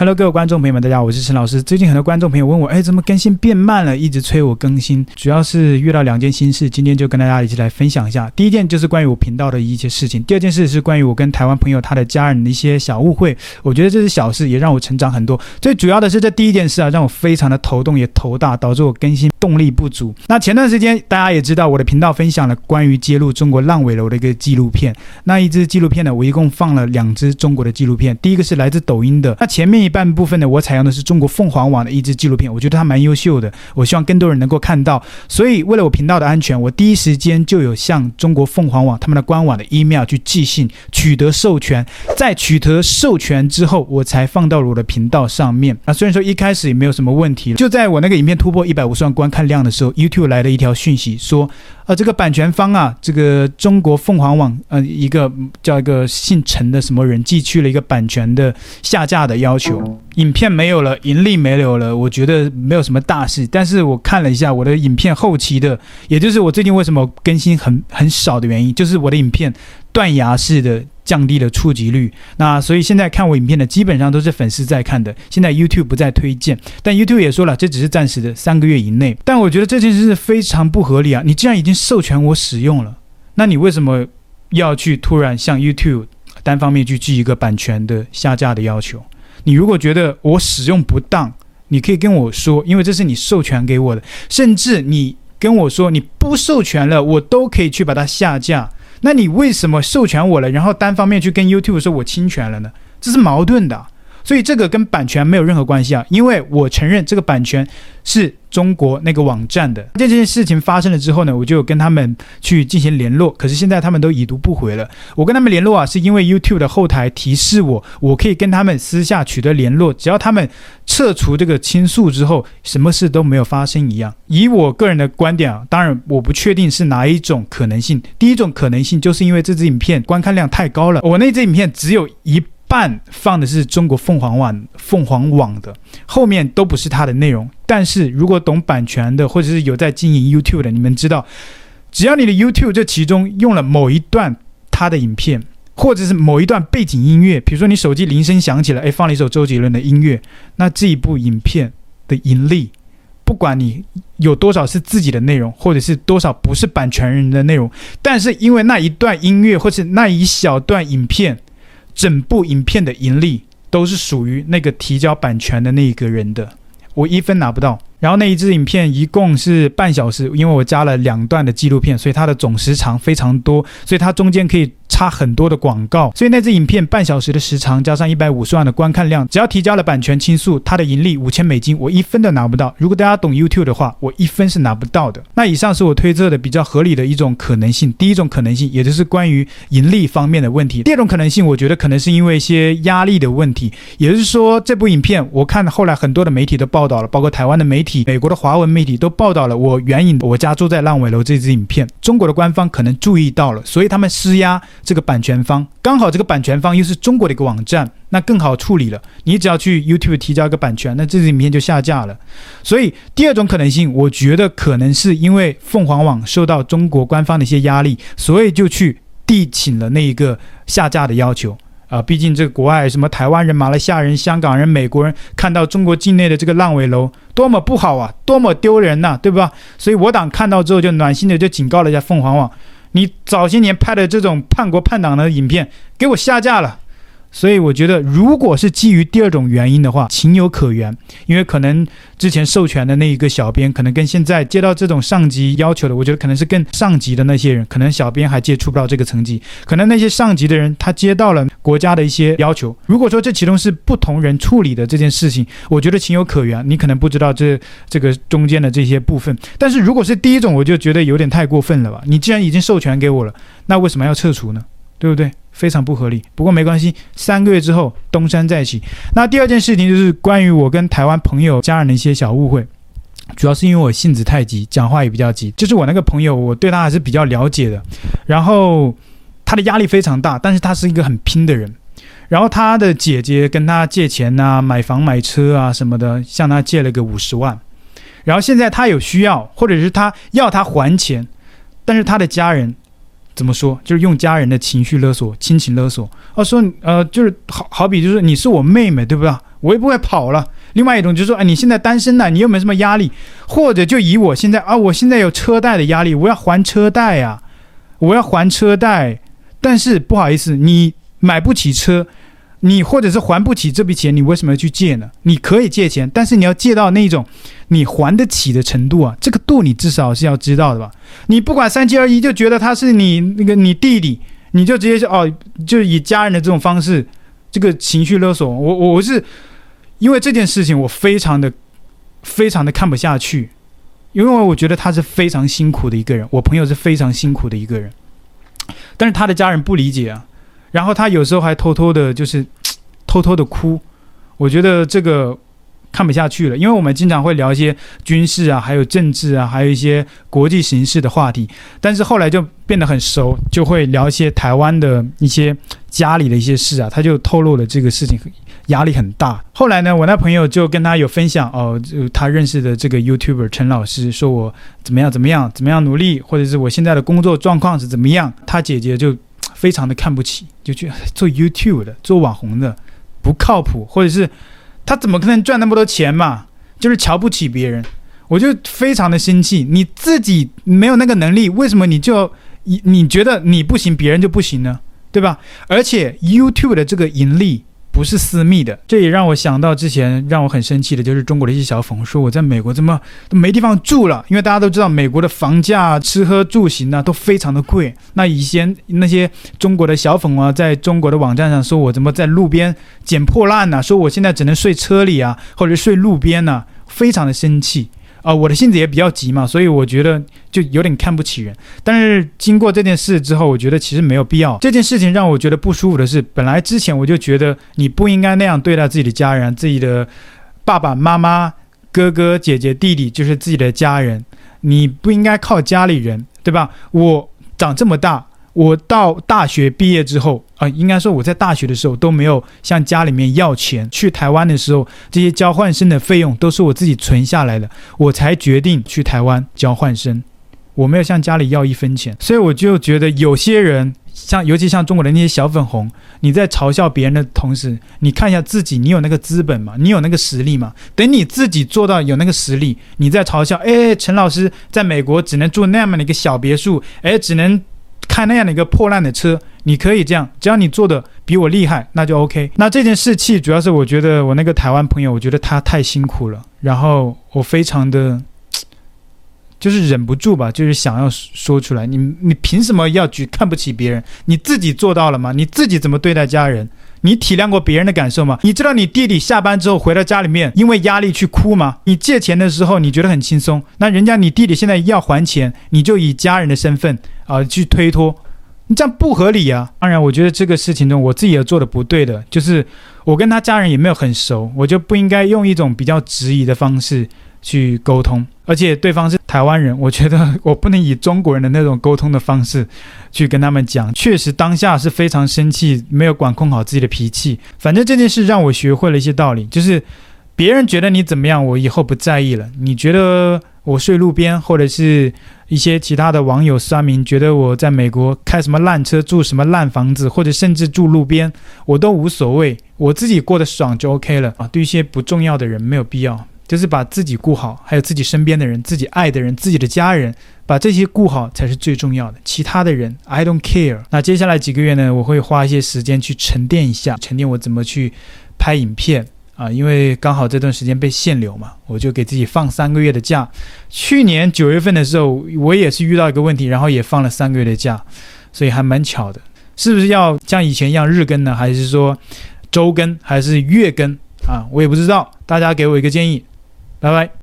Hello，各位观众朋友们，大家好，我是陈老师。最近很多观众朋友问我，哎，怎么更新变慢了？一直催我更新，主要是遇到两件心事，今天就跟大家一起来分享一下。第一件就是关于我频道的一些事情，第二件事是关于我跟台湾朋友他的家人的一些小误会。我觉得这是小事，也让我成长很多。最主要的是这第一件事啊，让我非常的头痛，也头大，导致我更新动力不足。那前段时间大家也知道，我的频道分享了关于揭露中国烂尾楼的一个纪录片。那一支纪录片呢，我一共放了两支中国的纪录片，第一个是来自抖音的，那前面半部分呢，我采用的是中国凤凰网的一支纪录片，我觉得它蛮优秀的，我希望更多人能够看到。所以为了我频道的安全，我第一时间就有向中国凤凰网他们的官网的 email 去寄信，取得授权。在取得授权之后，我才放到了我的频道上面。啊，虽然说一开始也没有什么问题，就在我那个影片突破一百五十万观看量的时候，YouTube 来了一条讯息说。啊，这个版权方啊，这个中国凤凰网，呃，一个叫一个姓陈的什么人寄去了一个版权的下架的要求，影片没有了，盈利没有了，我觉得没有什么大事。但是我看了一下我的影片后期的，也就是我最近为什么更新很很少的原因，就是我的影片断崖式的。降低了触及率，那所以现在看我影片的基本上都是粉丝在看的。现在 YouTube 不再推荐，但 YouTube 也说了，这只是暂时的，三个月以内。但我觉得这件事是非常不合理啊！你既然已经授权我使用了，那你为什么要去突然向 YouTube 单方面去寄一个版权的下架的要求？你如果觉得我使用不当，你可以跟我说，因为这是你授权给我的，甚至你跟我说你不授权了，我都可以去把它下架。那你为什么授权我了，然后单方面去跟 YouTube 说我侵权了呢？这是矛盾的。所以这个跟版权没有任何关系啊，因为我承认这个版权是中国那个网站的。这件事情发生了之后呢，我就跟他们去进行联络，可是现在他们都已读不回了。我跟他们联络啊，是因为 YouTube 的后台提示我，我可以跟他们私下取得联络，只要他们撤除这个倾诉之后，什么事都没有发生一样。以我个人的观点啊，当然我不确定是哪一种可能性。第一种可能性就是因为这支影片观看量太高了，我那支影片只有一。半放的是中国凤凰网，凤凰网的后面都不是它的内容。但是如果懂版权的，或者是有在经营 YouTube 的，你们知道，只要你的 YouTube 这其中用了某一段它的影片，或者是某一段背景音乐，比如说你手机铃声响起来，哎，放了一首周杰伦的音乐，那这一部影片的盈利，不管你有多少是自己的内容，或者是多少不是版权人的内容，但是因为那一段音乐或是那一小段影片。整部影片的盈利都是属于那个提交版权的那一个人的，我一分拿不到。然后那一支影片一共是半小时，因为我加了两段的纪录片，所以它的总时长非常多，所以它中间可以。插很多的广告，所以那支影片半小时的时长加上一百五十万的观看量，只要提交了版权倾诉，它的盈利五千美金，我一分都拿不到。如果大家懂 YouTube 的话，我一分是拿不到的。那以上是我推测的比较合理的一种可能性。第一种可能性，也就是关于盈利方面的问题。第二种可能性，我觉得可能是因为一些压力的问题，也就是说，这部影片我看后来很多的媒体都报道了，包括台湾的媒体美国的华文媒体都报道了我援引我家住在烂尾楼这支影片，中国的官方可能注意到了，所以他们施压。这个版权方刚好，这个版权方又是中国的一个网站，那更好处理了。你只要去 YouTube 提交一个版权，那这支影片就下架了。所以第二种可能性，我觉得可能是因为凤凰网受到中国官方的一些压力，所以就去递请了那一个下架的要求啊。毕竟这个国外什么台湾人、马来西亚人、香港人、美国人看到中国境内的这个烂尾楼，多么不好啊，多么丢人呐、对吧？所以我党看到之后就暖心的就警告了一下凤凰网。你早些年拍的这种叛国叛党的影片，给我下架了。所以我觉得，如果是基于第二种原因的话，情有可原，因为可能之前授权的那一个小编，可能跟现在接到这种上级要求的，我觉得可能是更上级的那些人，可能小编还接触不到这个层级，可能那些上级的人他接到了国家的一些要求。如果说这其中是不同人处理的这件事情，我觉得情有可原，你可能不知道这这个中间的这些部分。但是如果是第一种，我就觉得有点太过分了吧？你既然已经授权给我了，那为什么要撤除呢？对不对？非常不合理，不过没关系，三个月之后东山再起。那第二件事情就是关于我跟台湾朋友家人的一些小误会，主要是因为我性子太急，讲话也比较急。就是我那个朋友，我对他还是比较了解的，然后他的压力非常大，但是他是一个很拼的人。然后他的姐姐跟他借钱啊，买房买车啊什么的，向他借了个五十万，然后现在他有需要，或者是他要他还钱，但是他的家人。怎么说？就是用家人的情绪勒索、亲情勒索。哦，说呃，就是好好比就是你是我妹妹，对不对？我也不会跑了。另外一种就是说，哎，你现在单身了，你又没什么压力，或者就以我现在啊，我现在有车贷的压力，我要还车贷呀，我要还车贷，但是不好意思，你买不起车。你或者是还不起这笔钱，你为什么要去借呢？你可以借钱，但是你要借到那种你还得起的程度啊，这个度你至少是要知道的吧？你不管三七二十一就觉得他是你那个你弟弟，你就直接说哦，就以家人的这种方式，这个情绪勒索我，我我是因为这件事情我非常的非常的看不下去，因为我觉得他是非常辛苦的一个人，我朋友是非常辛苦的一个人，但是他的家人不理解啊。然后他有时候还偷偷的，就是 偷偷的哭，我觉得这个看不下去了，因为我们经常会聊一些军事啊，还有政治啊，还有一些国际形势的话题，但是后来就变得很熟，就会聊一些台湾的一些家里的一些事啊，他就透露了这个事情压力很大。后来呢，我那朋友就跟他有分享哦，就他认识的这个 YouTuber 陈老师，说我怎么样怎么样怎么样努力，或者是我现在的工作状况是怎么样，他姐姐就。非常的看不起，就觉得做 YouTube 的、做网红的不靠谱，或者是他怎么可能赚那么多钱嘛？就是瞧不起别人，我就非常的生气。你自己没有那个能力，为什么你就你你觉得你不行，别人就不行呢？对吧？而且 YouTube 的这个盈利。不是私密的，这也让我想到之前让我很生气的，就是中国的一些小粉红说我在美国怎么都没地方住了，因为大家都知道美国的房价、吃喝住行啊都非常的贵。那以前那些中国的小粉啊，在中国的网站上说我怎么在路边捡破烂呢？说我现在只能睡车里啊，或者睡路边呢，非常的生气。啊、我的性子也比较急嘛，所以我觉得就有点看不起人。但是经过这件事之后，我觉得其实没有必要。这件事情让我觉得不舒服的是，本来之前我就觉得你不应该那样对待自己的家人，自己的爸爸妈妈、哥哥姐姐、弟弟，就是自己的家人，你不应该靠家里人，对吧？我长这么大。我到大学毕业之后啊、应该说我在大学的时候都没有向家里面要钱。去台湾的时候，这些交换生的费用都是我自己存下来的，我才决定去台湾交换生。我没有向家里要一分钱，所以我就觉得有些人，像尤其像中国的那些小粉红，你在嘲笑别人的同时，你看一下自己，你有那个资本吗？你有那个实力吗？等你自己做到有那个实力，你再嘲笑，哎，陈老师在美国只能住那么的一个小别墅，哎，只能。开那样的一个破烂的车，你可以这样，只要你做的比我厉害，那就 OK。那这件事情主要是我觉得我那个台湾朋友，我觉得他太辛苦了，然后我非常的，就是忍不住吧，就是想要说出来。你你凭什么要去看不起别人？你自己做到了吗？你自己怎么对待家人？你体谅过别人的感受吗？你知道你弟弟下班之后回到家里面，因为压力去哭吗？你借钱的时候你觉得很轻松，那人家你弟弟现在要还钱，你就以家人的身份啊、去推脱，你这样不合理啊！当然，我觉得这个事情中我自己也做的不对的，就是我跟他家人也没有很熟，我就不应该用一种比较质疑的方式去沟通。而且对方是台湾人，我觉得我不能以中国人的那种沟通的方式去跟他们讲。确实当下是非常生气，没有管控好自己的脾气。反正这件事让我学会了一些道理，就是别人觉得你怎么样，我以后不在意了。你觉得我睡路边，或者是一些其他的网友酸民觉得我在美国开什么烂车，住什么烂房子，或者甚至住路边，我都无所谓，我自己过得爽就 OK 了啊。对一些不重要的人没有必要。就是把自己顾好，还有自己身边的人、自己爱的人、自己的家人，把这些顾好才是最重要的。其他的人，I don't care。那接下来几个月呢，我会花一些时间去沉淀一下，沉淀我怎么去拍影片啊。因为刚好这段时间被限流嘛，我就给自己放三个月的假。去年九月份的时候，我也是遇到一个问题，然后也放了三个月的假，所以还蛮巧的。是不是要像以前一样日更呢？还是说周更？还是月更啊？我也不知道，大家给我一个建议。Bye bye.